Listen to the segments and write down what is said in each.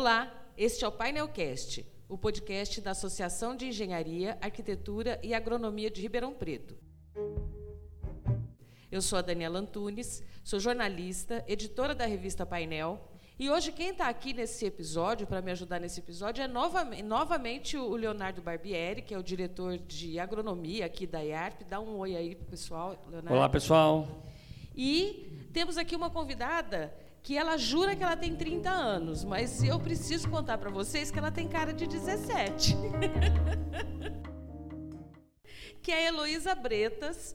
Olá, este é o Painelcast, o podcast da Associação de Engenharia, Arquitetura e Agronomia de Ribeirão Preto. Eu sou a Daniela Antunes, sou jornalista, editora da revista Painel, e hoje quem está aqui nesse episódio, para me ajudar nesse episódio, é novamente, novamente o Leonardo Barbieri, que é o diretor de agronomia aqui da IARP. Dá um oi aí para o pessoal, Leonardo. Olá, pessoal. E temos aqui uma convidada que ela jura que ela tem 30 anos, mas eu preciso contar para vocês que ela tem cara de 17. que é a Heloísa Bretas.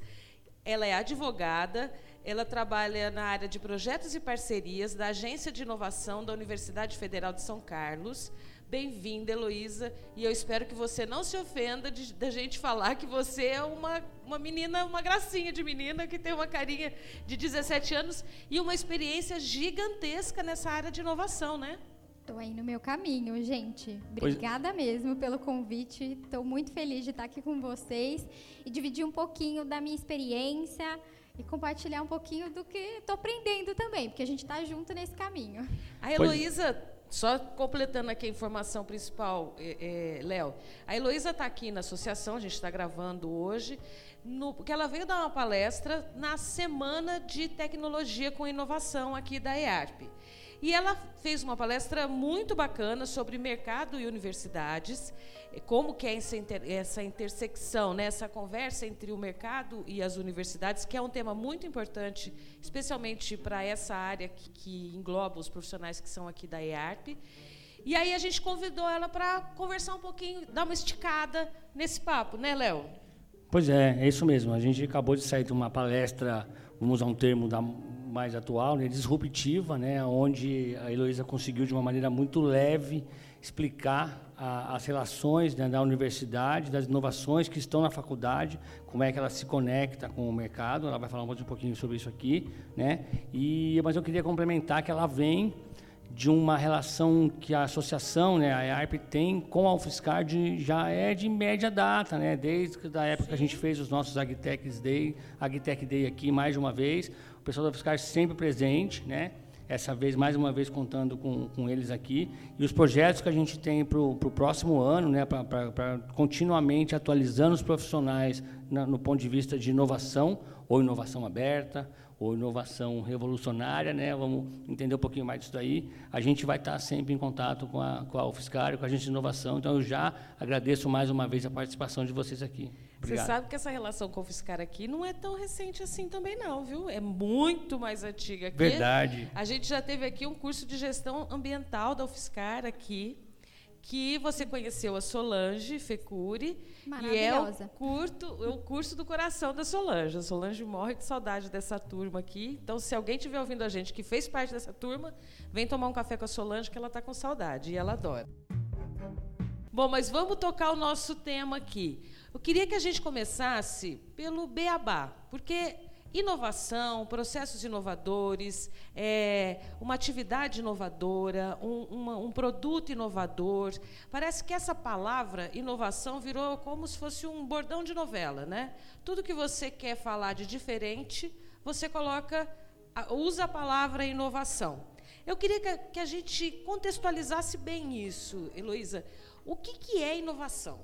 Ela é advogada, ela trabalha na área de projetos e parcerias da Agência de Inovação da Universidade Federal de São Carlos. Bem-vinda, Heloísa, e eu espero que você não se ofenda de, da gente falar que você é uma, uma menina, uma gracinha de menina, que tem uma carinha de 17 anos e uma experiência gigantesca nessa área de inovação, né? Estou aí no meu caminho, gente. Obrigada pois... mesmo pelo convite. Estou muito feliz de estar aqui com vocês e dividir um pouquinho da minha experiência e compartilhar um pouquinho do que estou aprendendo também, porque a gente está junto nesse caminho. A Heloísa só completando aqui a informação principal, é, é, Léo. A Heloísa está aqui na associação, a gente está gravando hoje, no, porque ela veio dar uma palestra na Semana de Tecnologia com Inovação aqui da EARP. E ela fez uma palestra muito bacana sobre mercado e universidades, como que é essa, inter, essa intersecção, né, essa conversa entre o mercado e as universidades, que é um tema muito importante, especialmente para essa área que, que, engloba os profissionais que são aqui da EARP. E aí a gente convidou ela para conversar um pouquinho, dar uma esticada nesse papo, né, Léo? Pois é, é isso mesmo. A gente acabou de sair de uma palestra, vamos usar um termo da mais atual, né, disruptiva, né, onde a Heloísa conseguiu de uma maneira muito leve explicar a, as relações né, da universidade, das inovações que estão na faculdade, como é que ela se conecta com o mercado. Ela vai falar um pouquinho sobre isso aqui, né? E mas eu queria complementar que ela vem de uma relação que a associação, né, a EARP tem com a UFSCar de, já é de média data, né, desde a época Sim. que a gente fez os nossos Agtechs Day, Agtech Day aqui mais de uma vez, o pessoal da UFSCar sempre presente, né, essa vez, mais uma vez, contando com, com eles aqui. E os projetos que a gente tem para o próximo ano, né, para continuamente atualizando os profissionais na, no ponto de vista de inovação, ou inovação aberta, ou inovação revolucionária, né? Vamos entender um pouquinho mais disso daí. A gente vai estar sempre em contato com a, com a UFSCar, com a gente de inovação. Então, eu já agradeço mais uma vez a participação de vocês aqui. Obrigado. Você sabe que essa relação com o UFSCar aqui não é tão recente assim também não, viu? É muito mais antiga. Aqui, Verdade. A gente já teve aqui um curso de gestão ambiental da UFSCar aqui, que você conheceu a Solange Fecuri. E é o, curto, o curso do coração da Solange. A Solange morre de saudade dessa turma aqui. Então, se alguém estiver ouvindo a gente que fez parte dessa turma, vem tomar um café com a Solange, que ela está com saudade e ela adora. Bom, mas vamos tocar o nosso tema aqui. Eu queria que a gente começasse pelo beabá, porque inovação, processos inovadores, é, uma atividade inovadora, um, uma, um, produto inovador. Parece que essa palavra inovação virou como se fosse um bordão de novela, né? Tudo que você quer falar de diferente, você coloca, usa a palavra inovação. Eu queria que a, que a gente contextualizasse bem isso, Heloísa. O que, que é inovação?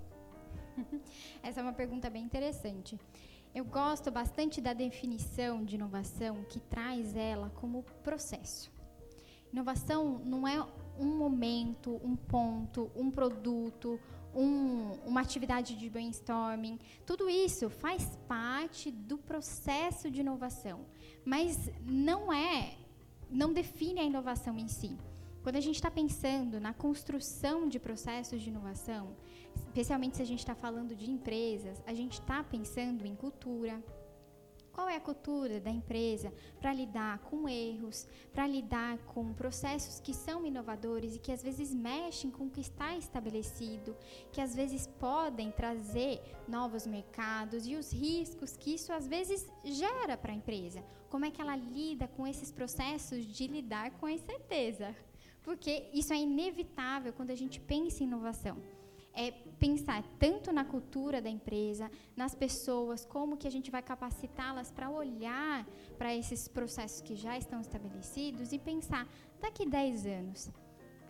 Essa é uma pergunta bem interessante. Eu gosto bastante da definição de inovação que traz ela como processo. Inovação não é um momento, um ponto, um produto, um, uma atividade de brainstorming. Tudo isso faz parte do processo de inovação, mas não é, não define a inovação em si. Quando a gente está pensando na construção de processos de inovação, especialmente se a gente está falando de empresas, a gente está pensando em cultura. Qual é a cultura da empresa para lidar com erros, para lidar com processos que são inovadores e que às vezes mexem com o que está estabelecido, que às vezes podem trazer novos mercados e os riscos que isso às vezes gera para a empresa? Como é que ela lida com esses processos de lidar com a incerteza? Porque isso é inevitável quando a gente pensa em inovação é pensar tanto na cultura da empresa, nas pessoas, como que a gente vai capacitá-las para olhar para esses processos que já estão estabelecidos e pensar, daqui 10 anos,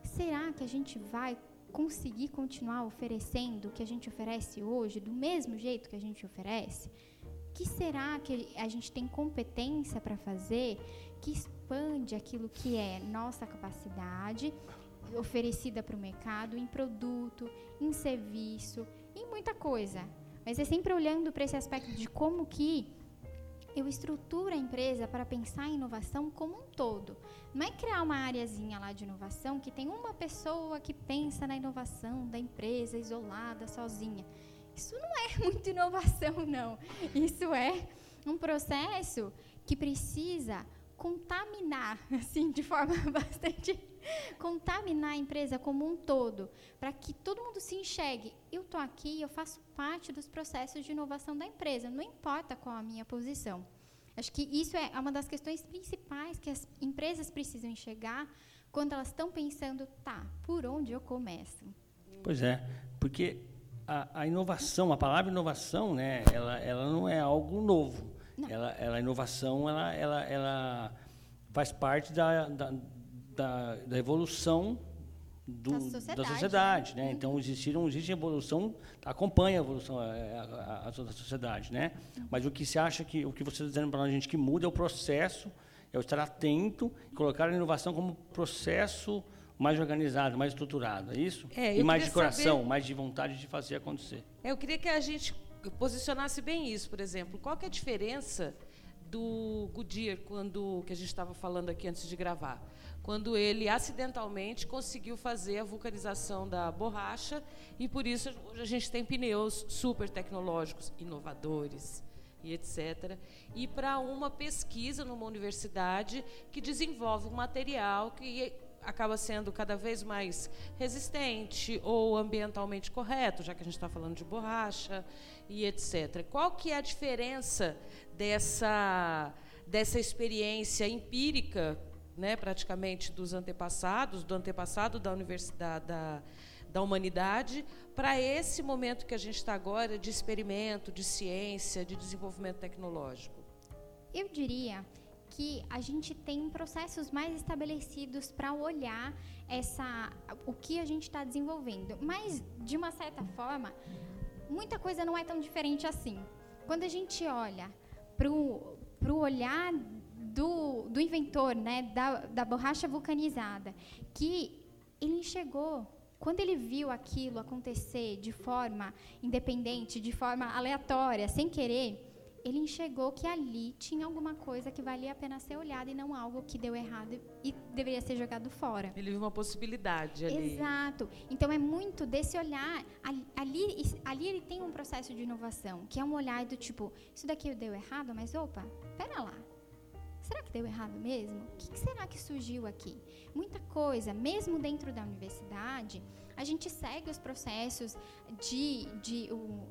será que a gente vai conseguir continuar oferecendo o que a gente oferece hoje do mesmo jeito que a gente oferece? que será que a gente tem competência para fazer que expande aquilo que é nossa capacidade oferecida para o mercado em produto, em serviço, em muita coisa. Mas é sempre olhando para esse aspecto de como que eu estruturo a empresa para pensar em inovação como um todo. Não é criar uma áreazinha lá de inovação que tem uma pessoa que pensa na inovação da empresa isolada, sozinha. Isso não é muito inovação, não. Isso é um processo que precisa contaminar, assim, de forma bastante contaminar a empresa como um todo, para que todo mundo se enxergue. Eu estou aqui, eu faço parte dos processos de inovação da empresa, não importa qual a minha posição. Acho que isso é uma das questões principais que as empresas precisam enxergar quando elas estão pensando, tá, por onde eu começo? Pois é, porque a, a, inovação, a palavra inovação, né, ela, ela não é algo novo. Ela, ela, a inovação, ela, ela, ela faz parte da, da, da, da evolução do, da sociedade. Da sociedade né? Uhum. Então, existiram, existe evolução, acompanha a evolução a, a, a, sociedade. Né? Uhum. Mas o que se acha que, o que você está dizendo para a gente que muda é o processo, é o estar atento, colocar a inovação como processo mais organizado, mais estruturado, é isso? É, e mais de coração, saber... mais de vontade de fazer acontecer. Eu queria que a gente posicionasse bem isso, por exemplo. Qual é a diferença do Goodyear, quando que a gente estava falando aqui antes de gravar? Quando ele acidentalmente conseguiu fazer a vulcanização da borracha e por isso hoje a gente tem pneus super tecnológicos, inovadores e etc. E para uma pesquisa numa universidade que desenvolve um material que acaba sendo cada vez mais resistente ou ambientalmente correto, já que a gente está falando de borracha e etc. Qual que é a diferença dessa, dessa experiência empírica, né, praticamente dos antepassados, do antepassado da universidade da, da humanidade, para esse momento que a gente está agora de experimento, de ciência, de desenvolvimento tecnológico? Eu diria que a gente tem processos mais estabelecidos para olhar essa, o que a gente está desenvolvendo. Mas, de uma certa forma, muita coisa não é tão diferente assim. Quando a gente olha para o olhar do, do inventor, né, da, da borracha vulcanizada, que ele enxergou quando ele viu aquilo acontecer de forma independente, de forma aleatória, sem querer, ele enxergou que ali tinha alguma coisa que valia a pena ser olhada e não algo que deu errado e deveria ser jogado fora. Ele viu uma possibilidade ali. Exato. Então é muito desse olhar. Ali, ali ele tem um processo de inovação, que é um olhar do tipo, isso daqui deu errado, mas opa, pera lá. Será que deu errado mesmo? O que, que será que surgiu aqui? Muita coisa, mesmo dentro da universidade, a gente segue os processos de, de o,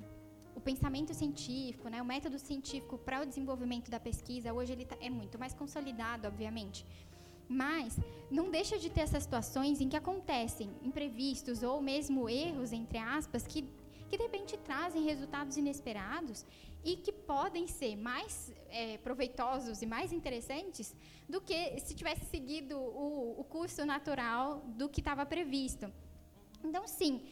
o pensamento científico, né, o método científico para o desenvolvimento da pesquisa, hoje ele tá, é muito mais consolidado, obviamente. Mas não deixa de ter essas situações em que acontecem imprevistos ou mesmo erros, entre aspas, que, que de repente trazem resultados inesperados e que podem ser mais é, proveitosos e mais interessantes do que se tivesse seguido o, o curso natural do que estava previsto. Então, sim,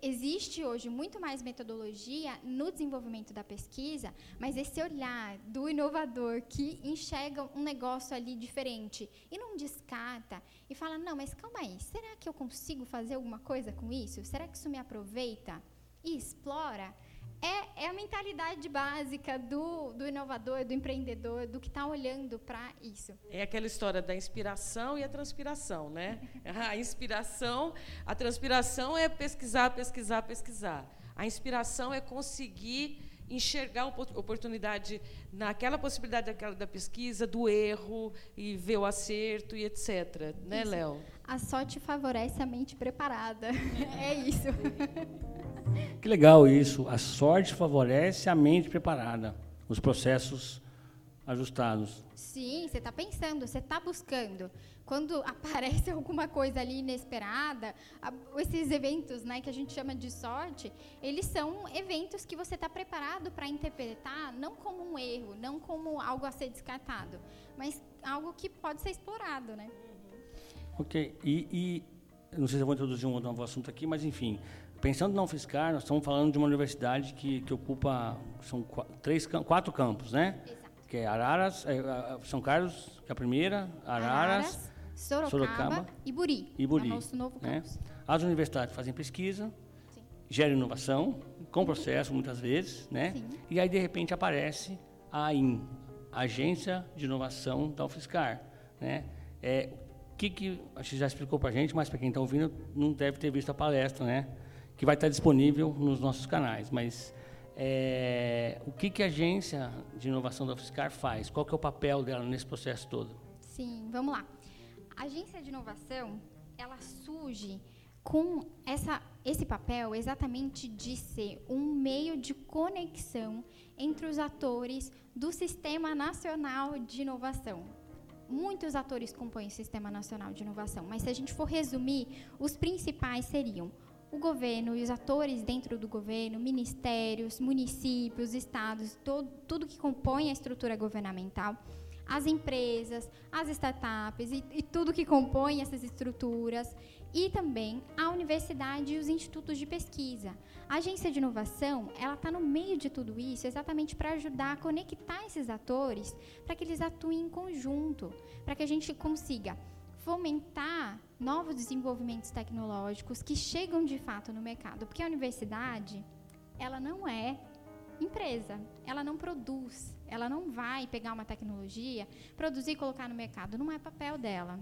existe hoje muito mais metodologia no desenvolvimento da pesquisa, mas esse olhar do inovador que enxerga um negócio ali diferente e não descarta e fala: não, mas calma aí, será que eu consigo fazer alguma coisa com isso? Será que isso me aproveita? E explora é, é a mentalidade básica do, do inovador, do empreendedor, do que está olhando para isso. É aquela história da inspiração e a transpiração, né? A inspiração, a transpiração é pesquisar, pesquisar, pesquisar. A inspiração é conseguir enxergar a oportunidade naquela possibilidade daquela, da pesquisa, do erro e ver o acerto e etc. Né, Léo? A sorte favorece a mente preparada. é isso. Que legal isso. A sorte favorece a mente preparada, os processos ajustados. Sim, você está pensando, você está buscando. Quando aparece alguma coisa ali inesperada, esses eventos né, que a gente chama de sorte, eles são eventos que você está preparado para interpretar não como um erro, não como algo a ser descartado, mas algo que pode ser explorado. Né? Ok. E, e não sei se eu vou introduzir um novo assunto aqui, mas enfim, pensando na UFSCar, nós estamos falando de uma universidade que, que ocupa são três, quatro campos, né? Exato. Que é Araras, é, São Carlos, que é a primeira, Araras, Araras Sorocaba, Sorocaba, e Buri. E Buri. É nosso novo né? As universidades fazem pesquisa, Sim. geram inovação, com processo muitas vezes, né? Sim. E aí de repente aparece a AIN, Agência de Inovação da UFSCar, né? É, o que que a gente já explicou para a gente, mas para quem está ouvindo não deve ter visto a palestra, né? Que vai estar disponível nos nossos canais, mas é, o que que a Agência de Inovação da UFSCar faz? Qual que é o papel dela nesse processo todo? Sim, vamos lá. A agência de inovação, ela surge com essa, esse papel exatamente de ser um meio de conexão entre os atores do Sistema Nacional de Inovação. Muitos atores compõem o Sistema Nacional de Inovação, mas se a gente for resumir, os principais seriam o governo e os atores dentro do governo, ministérios, municípios, estados, todo, tudo que compõe a estrutura governamental as empresas, as startups e, e tudo que compõe essas estruturas, e também a universidade e os institutos de pesquisa. A agência de inovação, ela está no meio de tudo isso exatamente para ajudar a conectar esses atores, para que eles atuem em conjunto, para que a gente consiga fomentar novos desenvolvimentos tecnológicos que chegam de fato no mercado, porque a universidade, ela não é empresa, ela não produz, ela não vai pegar uma tecnologia, produzir e colocar no mercado. Não é papel dela.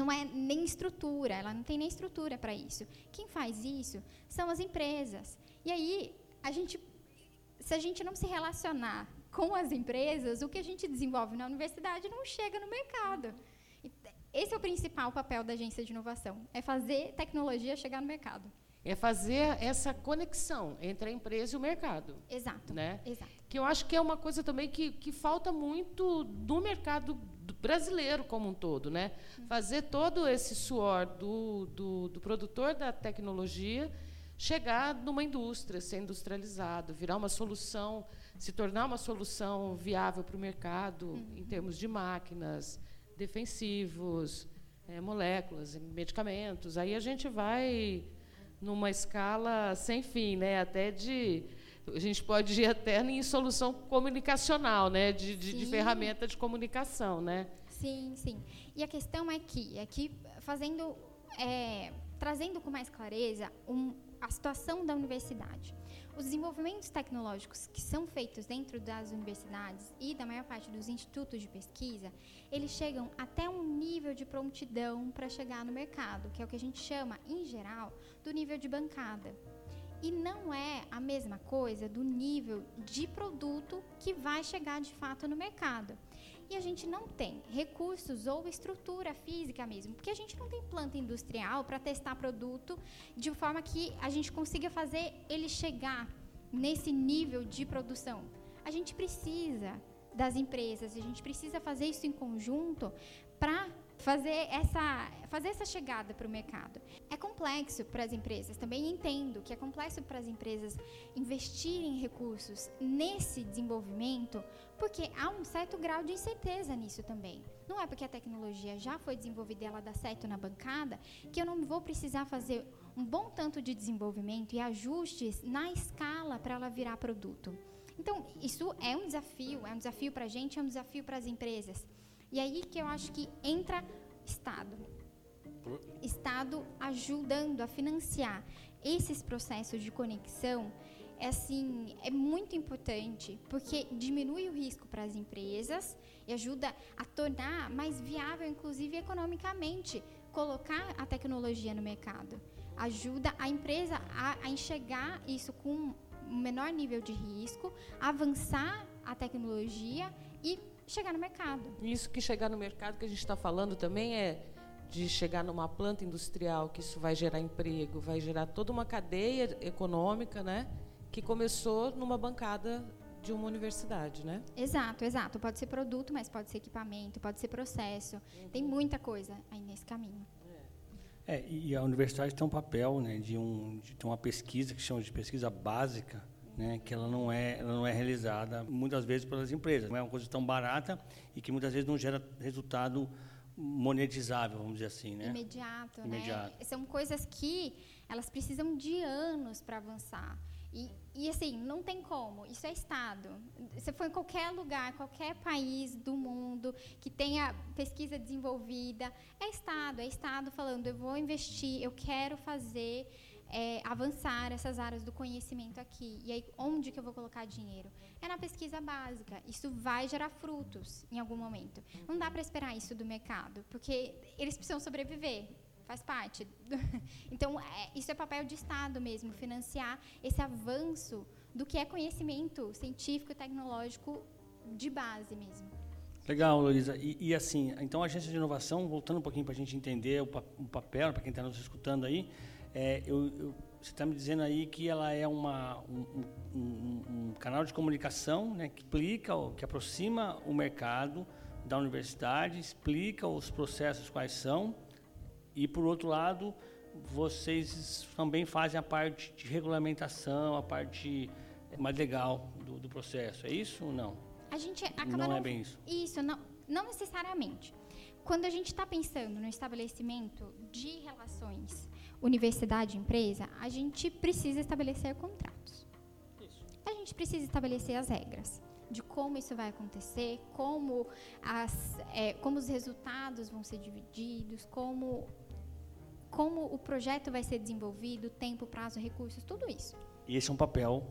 Não é nem estrutura, ela não tem nem estrutura para isso. Quem faz isso são as empresas. E aí, a gente, se a gente não se relacionar com as empresas, o que a gente desenvolve na universidade não chega no mercado. Esse é o principal papel da agência de inovação, é fazer tecnologia chegar no mercado. É fazer essa conexão entre a empresa e o mercado. Exato. Né? Exato. Que eu acho que é uma coisa também que, que falta muito no mercado brasileiro como um todo. Né? Uhum. Fazer todo esse suor do, do, do, produtor da tecnologia chegar numa indústria, ser industrializado, virar uma solução, se tornar uma solução viável para o mercado uhum. em termos de máquinas, defensivos, é, moléculas, medicamentos. Aí a gente vai numa escala sem fim, né? Até de a gente pode ir até em solução comunicacional, né? De, de, de, ferramenta de comunicação, né? Sim, sim. E a questão é que, aqui fazendo, é, trazendo com mais clareza um, a situação da universidade. Os desenvolvimentos tecnológicos que são feitos dentro das universidades e da maior parte dos institutos de pesquisa, eles chegam até um nível de prontidão para chegar no mercado, que é o que a gente chama, em geral, do nível de bancada. E não é a mesma coisa do nível de produto que vai chegar de fato no mercado. E a gente não tem recursos ou estrutura física mesmo, porque a gente não tem planta industrial para testar produto de forma que a gente consiga fazer ele chegar nesse nível de produção. A gente precisa das empresas, a gente precisa fazer isso em conjunto para fazer essa, fazer essa chegada para o mercado. É complexo para as empresas, também entendo que é complexo para as empresas investirem recursos nesse desenvolvimento, porque há um certo grau de incerteza nisso também. Não é porque a tecnologia já foi desenvolvida e ela dá certo na bancada que eu não vou precisar fazer um bom tanto de desenvolvimento e ajustes na escala para ela virar produto. Então, isso é um desafio, é um desafio para a gente, é um desafio para as empresas. E aí que eu acho que entra Estado. Estado ajudando a financiar esses processos de conexão é assim é muito importante porque diminui o risco para as empresas e ajuda a tornar mais viável, inclusive economicamente, colocar a tecnologia no mercado. Ajuda a empresa a, a enxergar isso com um menor nível de risco, avançar a tecnologia e chegar no mercado. Isso que chegar no mercado que a gente está falando também é de chegar numa planta industrial, que isso vai gerar emprego, vai gerar toda uma cadeia econômica, né? Que começou numa bancada de uma universidade, né? Exato, exato. Pode ser produto, mas pode ser equipamento, pode ser processo. Uhum. Tem muita coisa aí nesse caminho. É, e a universidade tem um papel, né, de, um, de ter uma pesquisa que chama de pesquisa básica, né, que ela não é ela não é realizada muitas vezes pelas empresas. Não é uma coisa tão barata e que muitas vezes não gera resultado monetizável, vamos dizer assim, né? Imediato, né? Imediato. né? São coisas que elas precisam de anos para avançar. E, e, assim, não tem como. Isso é Estado. Você foi em qualquer lugar, qualquer país do mundo que tenha pesquisa desenvolvida, é Estado. É Estado falando, eu vou investir, eu quero fazer é, avançar essas áreas do conhecimento aqui. E aí, onde que eu vou colocar dinheiro? É na pesquisa básica. Isso vai gerar frutos em algum momento. Não dá para esperar isso do mercado, porque eles precisam sobreviver faz parte. então, é, isso é papel de Estado mesmo, financiar esse avanço do que é conhecimento científico e tecnológico de base mesmo. Legal, Luísa. E, e, assim, então a agência de inovação, voltando um pouquinho para a gente entender o, pa o papel, para quem está nos escutando aí, é, eu, eu, você está me dizendo aí que ela é uma, um, um, um, canal de comunicação né, que explica, que aproxima o mercado da universidade, explica os processos quais são, e, por outro lado, vocês também fazem a parte de regulamentação, a parte mais legal do, do processo. É isso ou não? A gente acaba não, não é bem isso. Isso, não, não necessariamente. Quando a gente está pensando no estabelecimento de relações universidade-empresa, a gente precisa estabelecer contratos. Isso. A gente precisa estabelecer as regras de como isso vai acontecer, como, as, é, como os resultados vão ser divididos, como como o projeto vai ser desenvolvido, tempo, prazo, recursos, tudo isso. E esse é um papel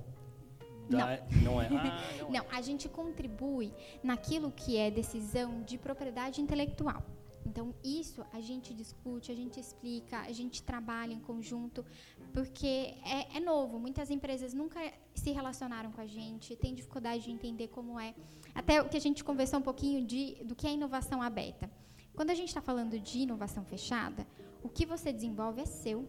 da, não. não é? Ah, não, não, a gente contribui naquilo que é decisão de propriedade intelectual. Então, isso a gente discute, a gente explica, a gente trabalha em conjunto, porque é, é, novo. Muitas empresas nunca se relacionaram com a gente, têm dificuldade de entender como é. Até o que a gente conversou um pouquinho de, do que é inovação aberta. Quando a gente está falando de inovação fechada, o que você desenvolve é seu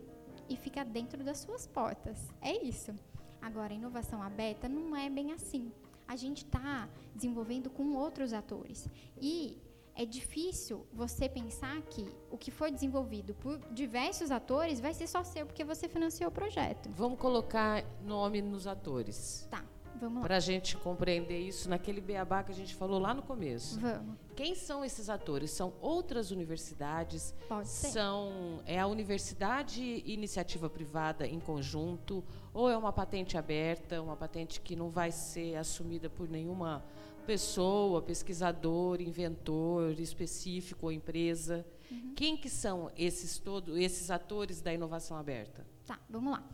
e fica dentro das suas portas. É isso. Agora, inovação aberta não é bem assim. A gente está desenvolvendo com outros atores. E é difícil você pensar que o que foi desenvolvido por diversos atores vai ser só seu porque você financiou o projeto. Vamos colocar nome nos atores. Tá. Vamos lá. Para a gente compreender isso naquele beabá que a gente falou lá no começo. Vamos. Quem são esses atores? São outras universidades? Pode ser. São, é a universidade e iniciativa privada em conjunto? Ou é uma patente aberta, uma patente que não vai ser assumida por nenhuma pessoa, pesquisador, inventor específico ou empresa? Uhum. Quem que são esses todos, esses atores da inovação aberta? Tá, vamos lá.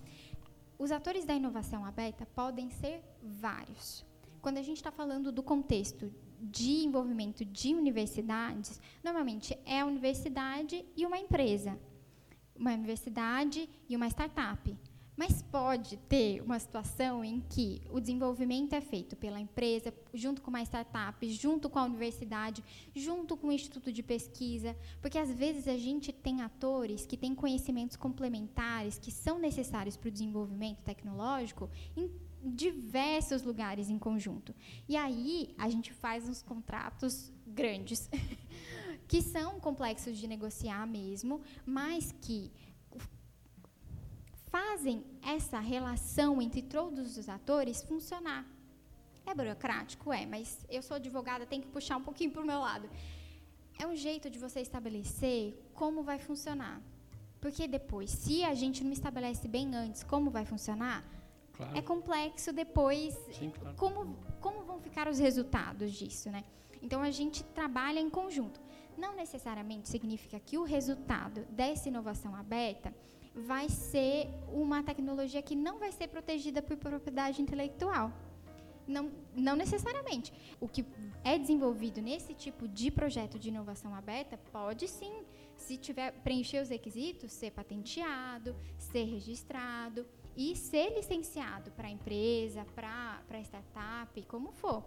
Os atores da inovação aberta podem ser vários. Quando a gente está falando do contexto de envolvimento de universidades, normalmente é a universidade e uma empresa, uma universidade e uma startup. Mas pode ter uma situação em que o desenvolvimento é feito pela empresa, junto com uma startup, junto com a universidade, junto com o instituto de pesquisa, porque às vezes a gente tem atores que têm conhecimentos complementares que são necessários para o desenvolvimento tecnológico em diversos lugares em conjunto. E aí a gente faz uns contratos grandes, que são complexos de negociar mesmo, mas que fazem essa relação entre todos os atores funcionar. É burocrático? É, mas eu sou advogada, tenho que puxar um pouquinho para o meu lado. É um jeito de você estabelecer como vai funcionar. Porque depois, se a gente não estabelece bem antes como vai funcionar, claro. é complexo depois Sim, claro. como, como vão ficar os resultados disso, né? Então a gente trabalha em conjunto. Não necessariamente significa que o resultado dessa inovação aberta vai ser uma tecnologia que não vai ser protegida por propriedade intelectual. Não, não necessariamente. O que é desenvolvido nesse tipo de projeto de inovação aberta pode sim, se tiver preencher os requisitos, ser patenteado, ser registrado e ser licenciado para empresa, para startup, como for.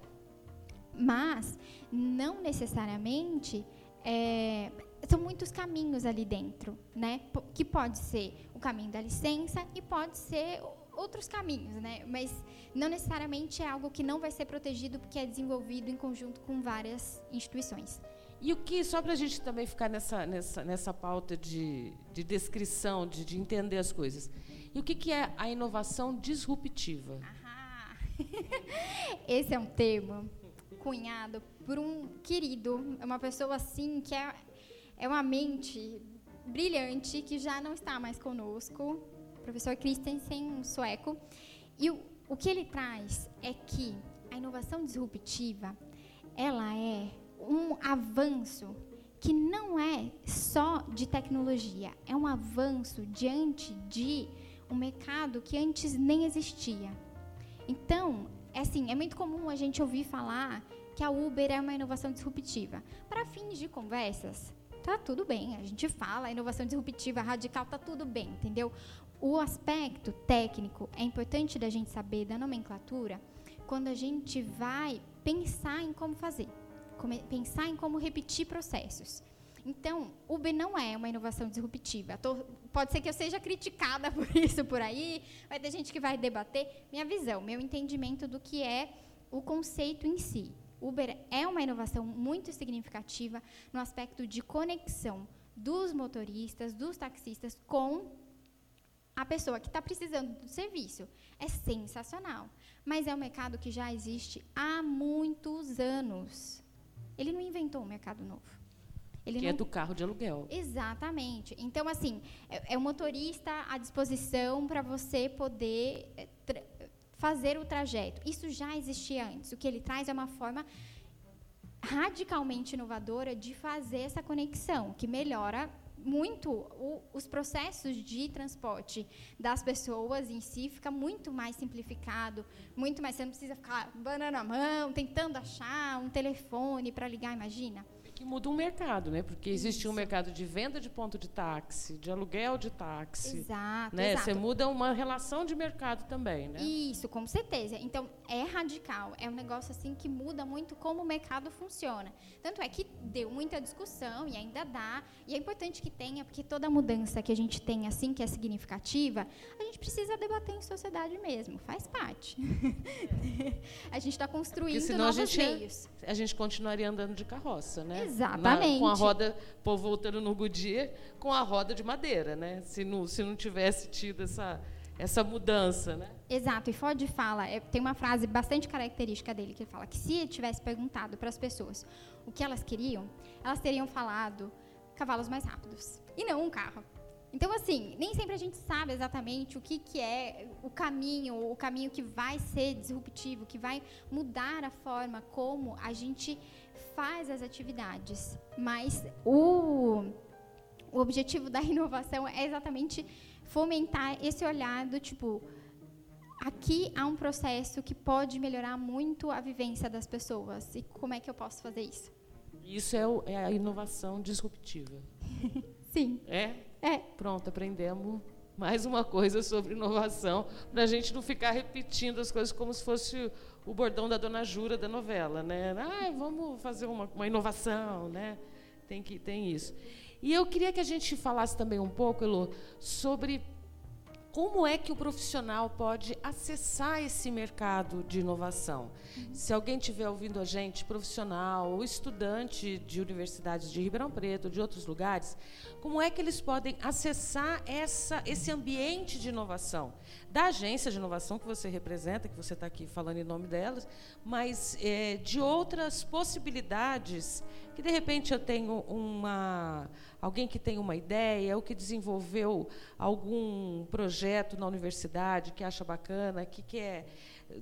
Mas não necessariamente é, são muitos caminhos ali dentro, né? Que pode ser o caminho da licença e pode ser outros caminhos, né? Mas não necessariamente é algo que não vai ser protegido porque é desenvolvido em conjunto com várias instituições. E o que, só para a gente também ficar nessa, nessa, nessa pauta de, de descrição, de, de entender as coisas, e o que, que é a inovação disruptiva? Esse é um termo cunhado por um querido, uma pessoa assim que é é uma mente brilhante que já não está mais conosco, professor Christensen, um sueco. E o, o que ele traz é que a inovação disruptiva, ela é um avanço que não é só de tecnologia, é um avanço diante de um mercado que antes nem existia. Então, é assim, é muito comum a gente ouvir falar que a Uber é uma inovação disruptiva. Para fins de conversas, tá tudo bem, a gente fala, inovação disruptiva radical tá tudo bem, entendeu? O aspecto técnico é importante da gente saber da nomenclatura quando a gente vai pensar em como fazer, pensar em como repetir processos. Então, Uber não é uma inovação disruptiva. Pode ser que eu seja criticada por isso por aí, vai ter gente que vai debater. Minha visão, meu entendimento do que é o conceito em si. Uber é uma inovação muito significativa no aspecto de conexão dos motoristas, dos taxistas com a pessoa que está precisando do serviço. É sensacional. Mas é um mercado que já existe há muitos anos. Ele não inventou um mercado novo. Ele que é não... é do carro de aluguel. Exatamente. Então, assim, é, é o motorista à disposição para você poder é, fazer o trajeto. Isso já existia antes. O que ele traz é uma forma radicalmente inovadora de fazer essa conexão, que melhora muito o, os processos de transporte das pessoas em si fica muito mais simplificado, muito mais você não precisa ficar banana na mão, tentando achar um telefone para ligar, imagina que muda um mercado, né? Porque existe um mercado de venda de ponto de táxi, de aluguel de táxi. Exato, né? exato. Você muda uma relação de mercado também, né? Isso, com certeza. Então, é radical. É um negócio assim que muda muito como o mercado funciona. Tanto é que deu muita discussão e ainda dá. E é importante que tenha, porque toda mudança que a gente tem assim, que é significativa, a gente precisa debater em sociedade mesmo. Faz parte. É. a gente está construindo novos a gente, meios. A gente continuaria andando de carroça, né? Exatamente. Na, com a roda, pô, voltando no Goodyear, com a roda de madeira, né? Se não, se não tivesse tido essa, essa mudança, né? Exato. E Ford fala, é, tem uma frase bastante característica dele que ele fala que se ele tivesse perguntado para as pessoas o que elas queriam, elas teriam falado cavalos mais rápidos e não um carro. Então, assim, nem sempre a gente sabe exatamente o que, que é o caminho, o caminho que vai ser disruptivo, que vai mudar a forma como a gente faz as atividades, mas o, o objetivo da inovação é exatamente fomentar esse olhar do tipo aqui há um processo que pode melhorar muito a vivência das pessoas e como é que eu posso fazer isso? Isso é, o, é a inovação disruptiva. Sim. É? É. Pronto, aprendemos mais uma coisa sobre inovação, para a gente não ficar repetindo as coisas como se fosse o bordão da dona Jura da novela, né? Ah, vamos fazer uma, uma inovação, né? Tem que tem isso. E eu queria que a gente falasse também um pouco, Elo, sobre como é que o profissional pode acessar esse mercado de inovação? Uhum. Se alguém estiver ouvindo a gente, profissional ou estudante de universidades de Ribeirão Preto, de outros lugares, como é que eles podem acessar essa, esse ambiente de inovação? Da agência de inovação que você representa, que você está aqui falando em nome delas, mas é, de outras possibilidades que, de repente, eu tenho uma alguém que tem uma ideia ou que desenvolveu algum projeto na universidade que acha bacana, que quer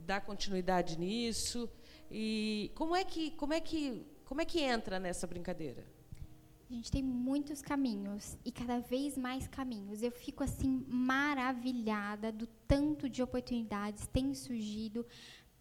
dar continuidade nisso. E como é que, como é que, como é que entra nessa brincadeira? A gente tem muitos caminhos e cada vez mais caminhos. Eu fico assim maravilhada do tanto de oportunidades que têm surgido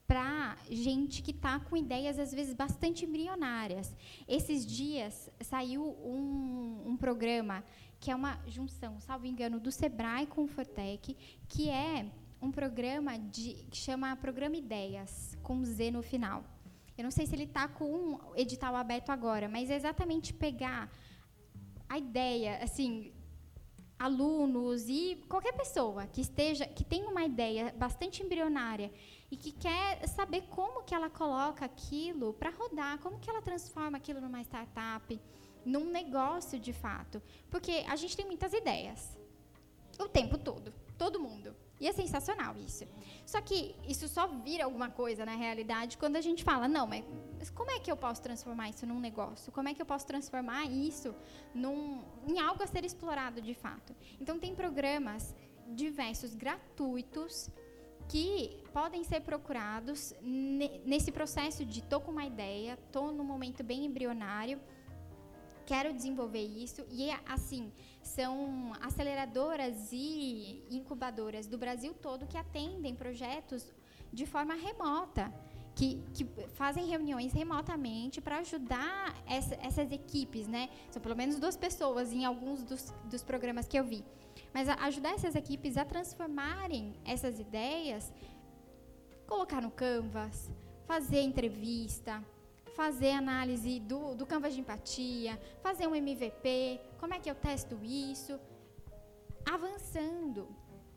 para gente que está com ideias às vezes bastante embrionárias. Esses dias saiu um, um, programa que é uma junção, salvo engano, do Sebrae com o Fortec, que é um programa de, que chama Programa Ideias, com Z no final. Eu não sei se ele está com um edital aberto agora, mas é exatamente pegar a ideia, assim, alunos e qualquer pessoa que esteja, que tenha uma ideia bastante embrionária e que quer saber como que ela coloca aquilo para rodar, como que ela transforma aquilo numa startup, num negócio de fato. Porque a gente tem muitas ideias. O tempo todo. Todo mundo. E é sensacional isso. Só que isso só vira alguma coisa na realidade quando a gente fala, não, mas como é que eu posso transformar isso num negócio? Como é que eu posso transformar isso num, em algo a ser explorado de fato? Então, tem programas diversos gratuitos que podem ser procurados nesse processo de tô com uma ideia, tô num momento bem embrionário, quero desenvolver isso e assim são aceleradoras e incubadoras do Brasil todo que atendem projetos de forma remota. Que, que, fazem reuniões remotamente para ajudar essa, essas equipes, né? São pelo menos duas pessoas em alguns dos, dos programas que eu vi. Mas ajudar essas equipes a transformarem essas ideias, colocar no Canvas, fazer entrevista, fazer análise do, do Canvas de empatia, fazer um MVP, como é que eu testo isso, avançando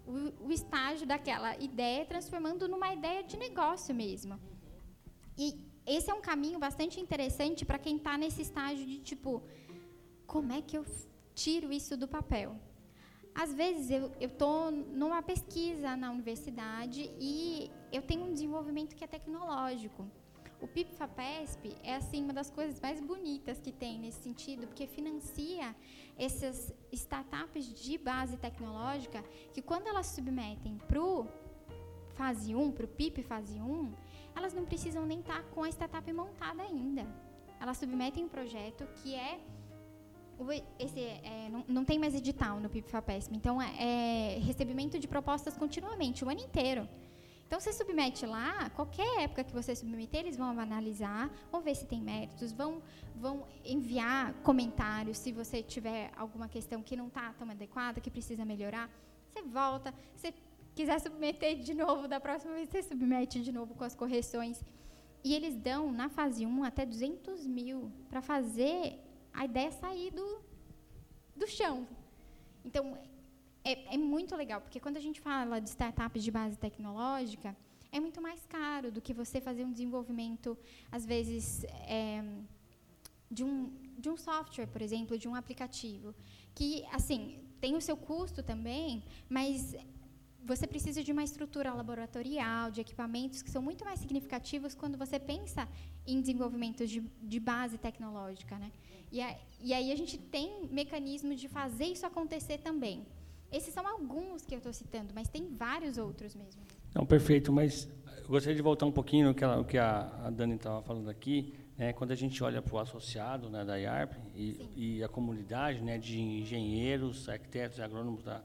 o, o estágio daquela ideia, transformando numa ideia de negócio mesmo. E esse é um caminho bastante interessante para quem está nesse estágio de tipo, como é que eu tiro isso do papel? às vezes eu estou numa pesquisa na universidade e eu tenho um desenvolvimento que é tecnológico. O PIP-FAPESP é assim uma das coisas mais bonitas que tem nesse sentido, porque financia essas startups de base tecnológica que quando elas submetem para o fase 1, para o PIP fase 1, elas não precisam nem estar tá com a startup montada ainda. Elas submetem um projeto que é esse, é, não, não, tem mais edital no PIB-FAPESP, então é, é, recebimento de propostas continuamente, o ano inteiro. Então, você submete lá, qualquer época que você submeter, eles vão analisar, vão ver se tem méritos, vão, vão enviar comentários se você tiver alguma questão que não está tão adequada, que precisa melhorar. Você volta, se quiser submeter de novo, da próxima vez você submete de novo com as correções. E eles dão, na fase 1, até 200 mil para fazer a ideia sair do, do chão. Então, é, é, muito legal, porque quando a gente fala de startups de base tecnológica, é muito mais caro do que você fazer um desenvolvimento, às vezes, é, de, um, de um software, por exemplo, de um aplicativo. Que, assim, tem o seu custo também, mas você precisa de uma estrutura laboratorial, de equipamentos que são muito mais significativos quando você pensa em desenvolvimento de, de base tecnológica. Né? E, a, e aí a gente tem mecanismos de fazer isso acontecer também. Esses são alguns que eu estou citando, mas tem vários outros mesmo. Não, perfeito, mas eu gostaria de voltar um pouquinho no que, ela, que a, a Dani estava falando aqui. Né, quando a gente olha para o associado né, da IARP e, e, a comunidade né, de engenheiros, arquitetos e agrônomos da,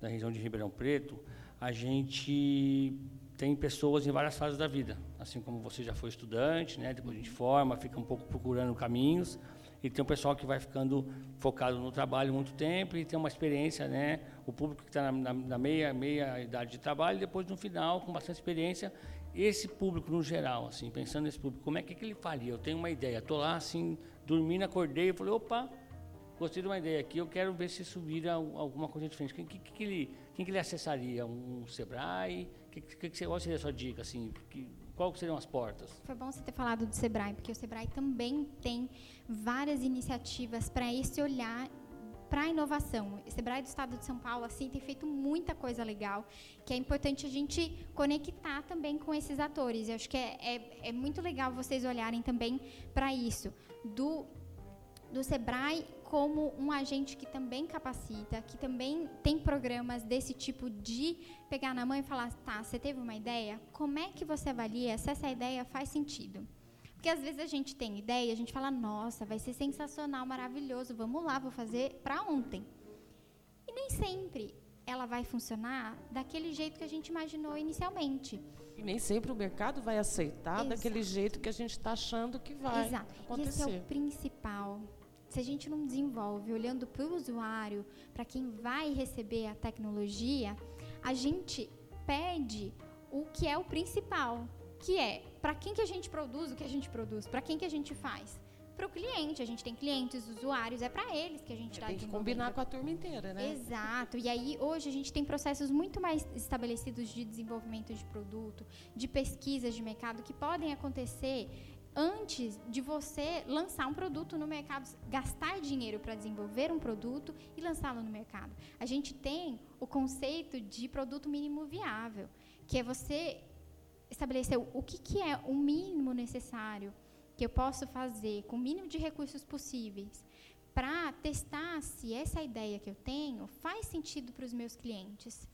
da região de Ribeirão Preto, a gente tem pessoas em várias fases da vida. Assim como você já foi estudante, né? depois a gente forma, fica um pouco procurando caminhos. E tem um pessoal que vai ficando focado no trabalho muito tempo e tem uma experiência, né? O público que está na, na, meia, meia idade de trabalho, depois no final, com bastante experiência. Esse público, no geral, assim, pensando nesse público, como é que, que ele faria? Eu tenho uma ideia, estou lá, assim, dormindo, acordei e falei, opa, gostei de uma ideia aqui, eu quero ver se isso vira alguma coisa diferente. Quem que, que, ele, quem que ele acessaria? Um Sebrae? Que, que, que, qual seria a sua dica? Assim, qual seriam as portas? Foi bom você ter falado do Sebrae, porque o Sebrae também tem várias iniciativas para esse olhar para a inovação. O Sebrae do Estado de São Paulo assim tem feito muita coisa legal, que é importante a gente conectar também com esses atores. Eu acho que é, é, é muito legal vocês olharem também para isso. Do do Sebrae como um agente que também capacita, que também tem programas desse tipo de pegar na mão e falar, tá, você teve uma ideia, como é que você avalia se essa ideia faz sentido? Porque às vezes a gente tem ideia, a gente fala, nossa, vai ser sensacional, maravilhoso, vamos lá, vou fazer para ontem. E nem sempre ela vai funcionar daquele jeito que a gente imaginou inicialmente. E nem sempre o mercado vai aceitar Exato. daquele jeito que a gente está achando que vai Exato. acontecer. E esse é o principal se a gente não desenvolve olhando para o usuário, para quem vai receber a tecnologia, a gente perde o que é o principal, que é para quem que a gente produz o que a gente produz, para quem que a gente faz. Para o cliente, a gente tem clientes, usuários, é para eles que a gente está Tem que combinar com a turma inteira, né? Exato. E aí, hoje, a gente tem processos muito mais estabelecidos de desenvolvimento de produto, de pesquisas de mercado, que podem acontecer antes de você lançar um produto no mercado, gastar dinheiro para desenvolver um produto e lançá-lo no mercado. A gente tem o conceito de produto mínimo viável, que é você estabelecer o que, que é o mínimo necessário que eu posso fazer com o mínimo de recursos possíveis para testar se essa ideia que eu tenho faz sentido para os meus clientes.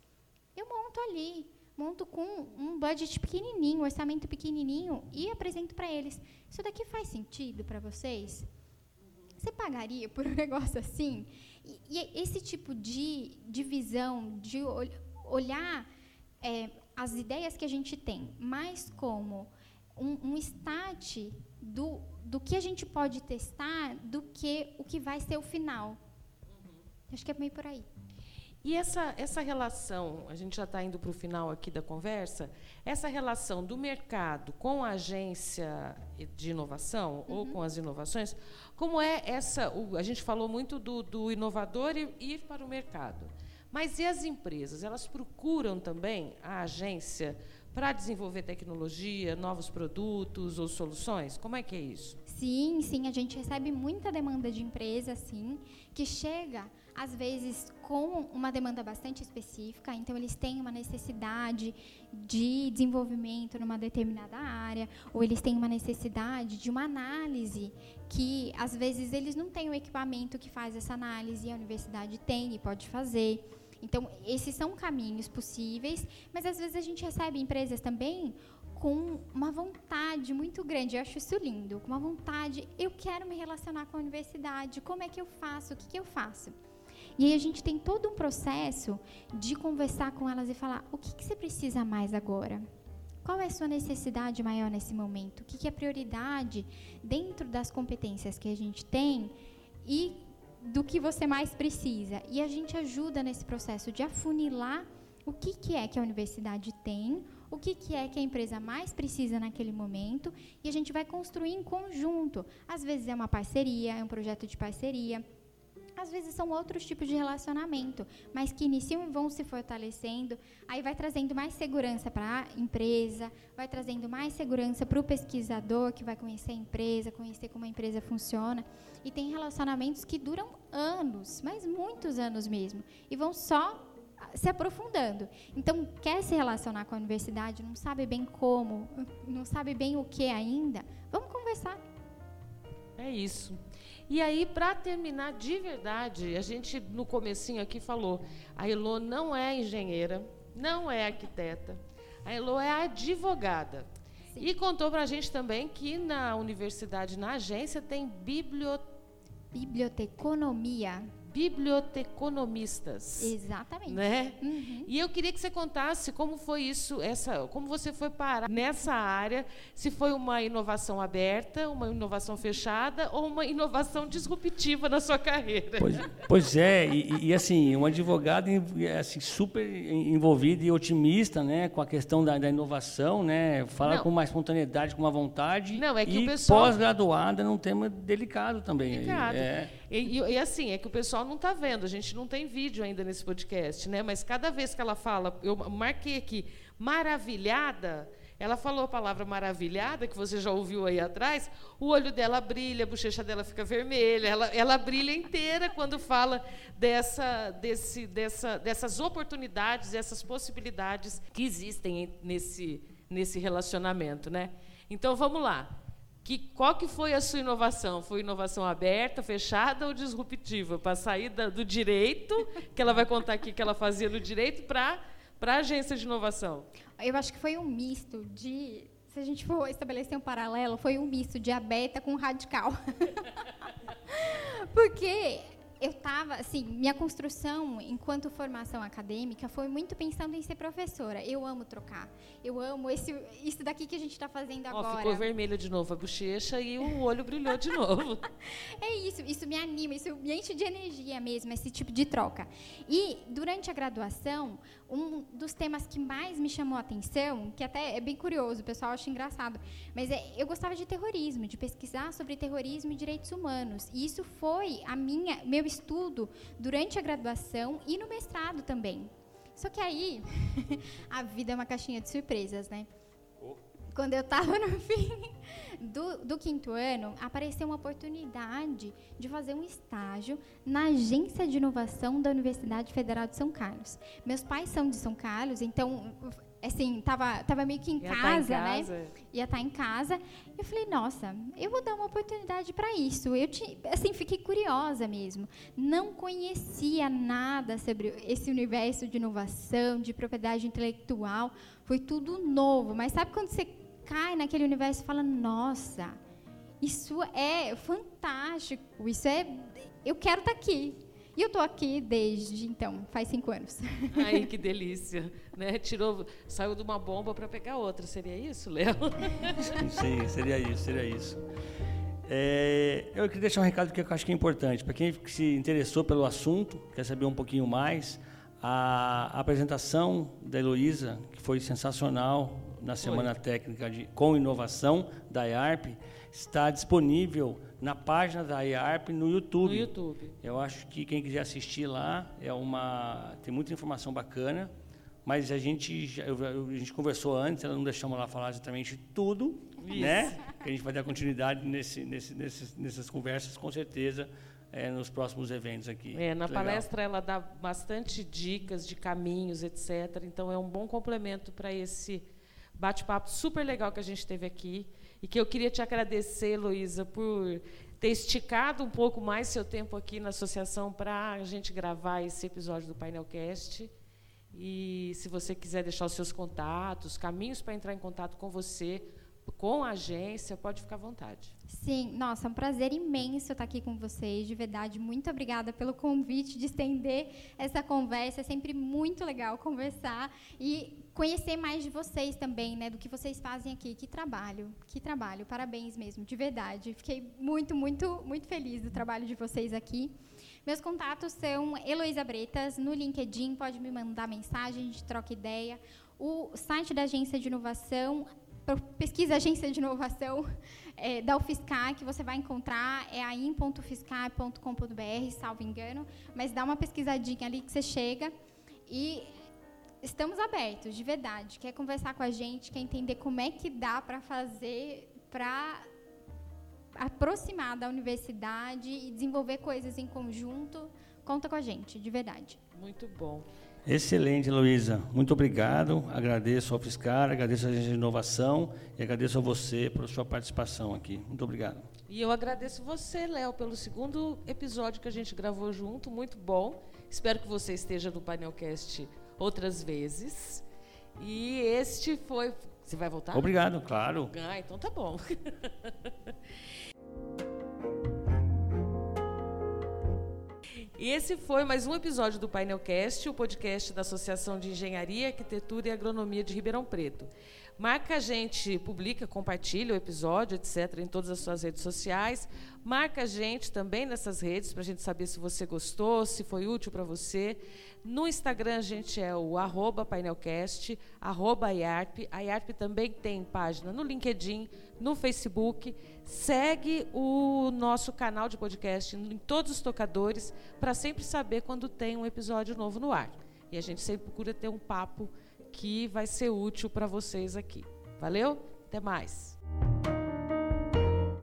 Eu monto ali, monto com um budget pequenininho, um orçamento pequenininho e apresento para eles. Isso daqui faz sentido para vocês? Você pagaria por um negócio assim? E, e esse tipo de, de visão, de olhar é, as ideias que a gente tem, mais como um, um start do, do que a gente pode testar do que o que vai ser o final. Acho que é meio por aí. E essa, essa relação, a gente já está indo para o final aqui da conversa, essa relação do mercado com a agência de inovação uhum. ou com as inovações, como é essa. O, a gente falou muito do, do inovador ir para o mercado. Mas e as empresas? Elas procuram também a agência para desenvolver tecnologia, novos produtos ou soluções? Como é que é isso? Sim, sim, a gente recebe muita demanda de empresa, sim, que chega às vezes com uma demanda bastante específica, então eles têm uma necessidade de desenvolvimento numa determinada área, ou eles têm uma necessidade de uma análise que às vezes eles não têm o equipamento que faz essa análise e a universidade tem e pode fazer. Então, esses são caminhos possíveis, mas às vezes a gente recebe empresas também com uma vontade muito grande, eu acho isso lindo, com uma vontade, eu quero me relacionar com a universidade, como é que eu faço, o que, que eu faço? E aí a gente tem todo um processo de conversar com elas e falar, o que, que você precisa mais agora? Qual é a sua necessidade maior nesse momento? O que, que é prioridade dentro das competências que a gente tem e do que você mais precisa. E a gente ajuda nesse processo de afunilar o que, que é que a universidade tem, o que, que é que a empresa mais precisa naquele momento, e a gente vai construir em conjunto. Às vezes é uma parceria, é um projeto de parceria, às vezes são outros tipos de relacionamento, mas que iniciam e vão se fortalecendo, aí vai trazendo mais segurança para a empresa, vai trazendo mais segurança para o pesquisador que vai conhecer a empresa, conhecer como a empresa funciona. E tem relacionamentos que duram anos, mas muitos anos mesmo, e vão só se aprofundando. Então, quer se relacionar com a universidade, não sabe bem como, não sabe bem o que ainda, vamos conversar. É isso. E aí, para terminar de verdade, a gente no comecinho aqui falou, a Elô não é engenheira, não é arquiteta, a Elô é advogada. Sim. E contou para a gente também que na universidade, na agência, tem biblioteca. Biblioteconomia biblioteconomistas. Exatamente. Né? Uhum. E eu queria que você contasse como foi isso, essa, como você foi parar nessa área, se foi uma inovação aberta, uma inovação fechada ou uma inovação disruptiva na sua carreira. Pois, pois é, e, e, assim, um advogado assim, super envolvido e otimista né, com a questão da, da inovação, né, fala Não. com uma espontaneidade, com uma vontade. Não, é que e pessoal... pós-graduada num tema delicado também. Delicado. É. E, e, e, assim, é que o pessoal não está vendo, a gente não tem vídeo ainda nesse podcast, né? Mas cada vez que ela fala, eu marquei aqui, maravilhada, ela falou a palavra maravilhada, que você já ouviu aí atrás, o olho dela brilha, a bochecha dela fica vermelha, ela, ela brilha inteira quando fala dessa, desse, dessa, dessas oportunidades, essas possibilidades que existem nesse, nesse relacionamento. Né? Então, vamos lá. Que, qual que foi a sua inovação? Foi inovação aberta, fechada ou disruptiva? Para sair da, do direito, que ela vai contar aqui que ela fazia no direito, para a agência de inovação? Eu acho que foi um misto de. Se a gente for estabelecer um paralelo, foi um misto de aberta com radical. Porque eu estava, assim, minha construção enquanto formação acadêmica foi muito pensando em ser professora. Eu amo trocar. Eu amo esse, isso daqui que a gente está fazendo agora. Oh, ficou vermelho de novo a bochecha e o olho brilhou de novo. é isso, isso me anima, isso me enche de energia mesmo, esse tipo de troca. E durante a graduação, um dos temas que mais me chamou a atenção, que até é bem curioso, o pessoal acha engraçado, mas é, eu gostava de terrorismo, de pesquisar sobre terrorismo e direitos humanos. E isso foi a minha, meu estudo durante a graduação e no mestrado também. Só que aí, a vida é uma caixinha de surpresas, né? quando eu estava no fim do, do, quinto ano, apareceu uma oportunidade de fazer um estágio na agência de inovação da Universidade Federal de São Carlos. Meus pais são de São Carlos, então assim, tava, tava meio que em, casa, tá em né? casa. Ia estar tá em casa. Eu falei, nossa, eu vou dar uma oportunidade para isso. Eu te, assim, fiquei curiosa mesmo. Não conhecia nada sobre esse universo de inovação, de propriedade intelectual. Foi tudo novo. Mas sabe quando você cai naquele universo e fala, nossa, isso é fantástico, isso é. Eu quero estar tá aqui. E eu estou aqui desde então, faz cinco anos. Ai, que delícia. Né? Tirou, saiu de uma bomba para pegar outra. Seria isso, Léo? Sim, seria isso, seria isso. É, eu queria deixar um recado que eu acho que é importante. Para quem se interessou pelo assunto, quer saber um pouquinho mais, a, a apresentação da Heloísa, que foi sensacional na Semana foi. Técnica de, com Inovação da IARP, está disponível na página da IARP no YouTube. No YouTube. Eu acho que quem quiser assistir lá é uma tem muita informação bacana, mas a gente já, eu, a gente conversou antes, ela não deixamos lá falar exatamente tudo, Isso. né? Que a gente vai dar continuidade nesse, nesse, nesses, nessas conversas com certeza. É, nos próximos eventos aqui. É, na palestra ela dá bastante dicas de caminhos, etc. Então é um bom complemento para esse bate-papo super legal que a gente teve aqui. E que eu queria te agradecer, Luísa, por ter esticado um pouco mais seu tempo aqui na associação para a gente gravar esse episódio do Painelcast. E se você quiser deixar os seus contatos, caminhos para entrar em contato com você, com a agência, pode ficar à vontade. Sim, nossa, é um prazer imenso estar aqui com vocês, de verdade. Muito obrigada pelo convite de estender essa conversa. É sempre muito legal conversar e conhecer mais de vocês também, né, do que vocês fazem aqui. Que trabalho, que trabalho. Parabéns mesmo, de verdade. Fiquei muito, muito, muito feliz do trabalho de vocês aqui. Meus contatos são Heloísa Bretas, no LinkedIn, pode me mandar mensagem, a gente troca ideia. O site da Agência de Inovação, pesquisa Agência de Inovação é, da UFSCar, que você vai encontrar, é aim.fiscar.com.br, salvo engano, mas dá uma pesquisadinha ali que você chega. E estamos abertos, de verdade. Quer conversar com a gente, quer entender como é que dá para fazer para aproximar da universidade e desenvolver coisas em conjunto, conta com a gente, de verdade. Muito bom. Excelente, Luísa. Muito obrigado. Agradeço ao Fiscar, agradeço a gente de inovação e agradeço a você por sua participação aqui. Muito obrigado. E eu agradeço você, Léo, pelo segundo episódio que a gente gravou junto. Muito bom. Espero que você esteja no Painelcast outras vezes. E este foi. Você vai voltar? Obrigado, claro. Ah, então tá bom. E esse foi mais um episódio do Painelcast, o podcast da Associação de Engenharia, Arquitetura e Agronomia de Ribeirão Preto. Marca a gente, publica, compartilha o episódio, etc., em todas as suas redes sociais. Marca a gente também nessas redes para a gente saber se você gostou, se foi útil para você. No Instagram a gente é o arroba painelcast, arroba IARP. A IARP também tem página no LinkedIn, no Facebook. Segue o nosso canal de podcast em todos os tocadores para sempre saber quando tem um episódio novo no ar. E a gente sempre procura ter um papo que vai ser útil para vocês aqui. Valeu? Até mais.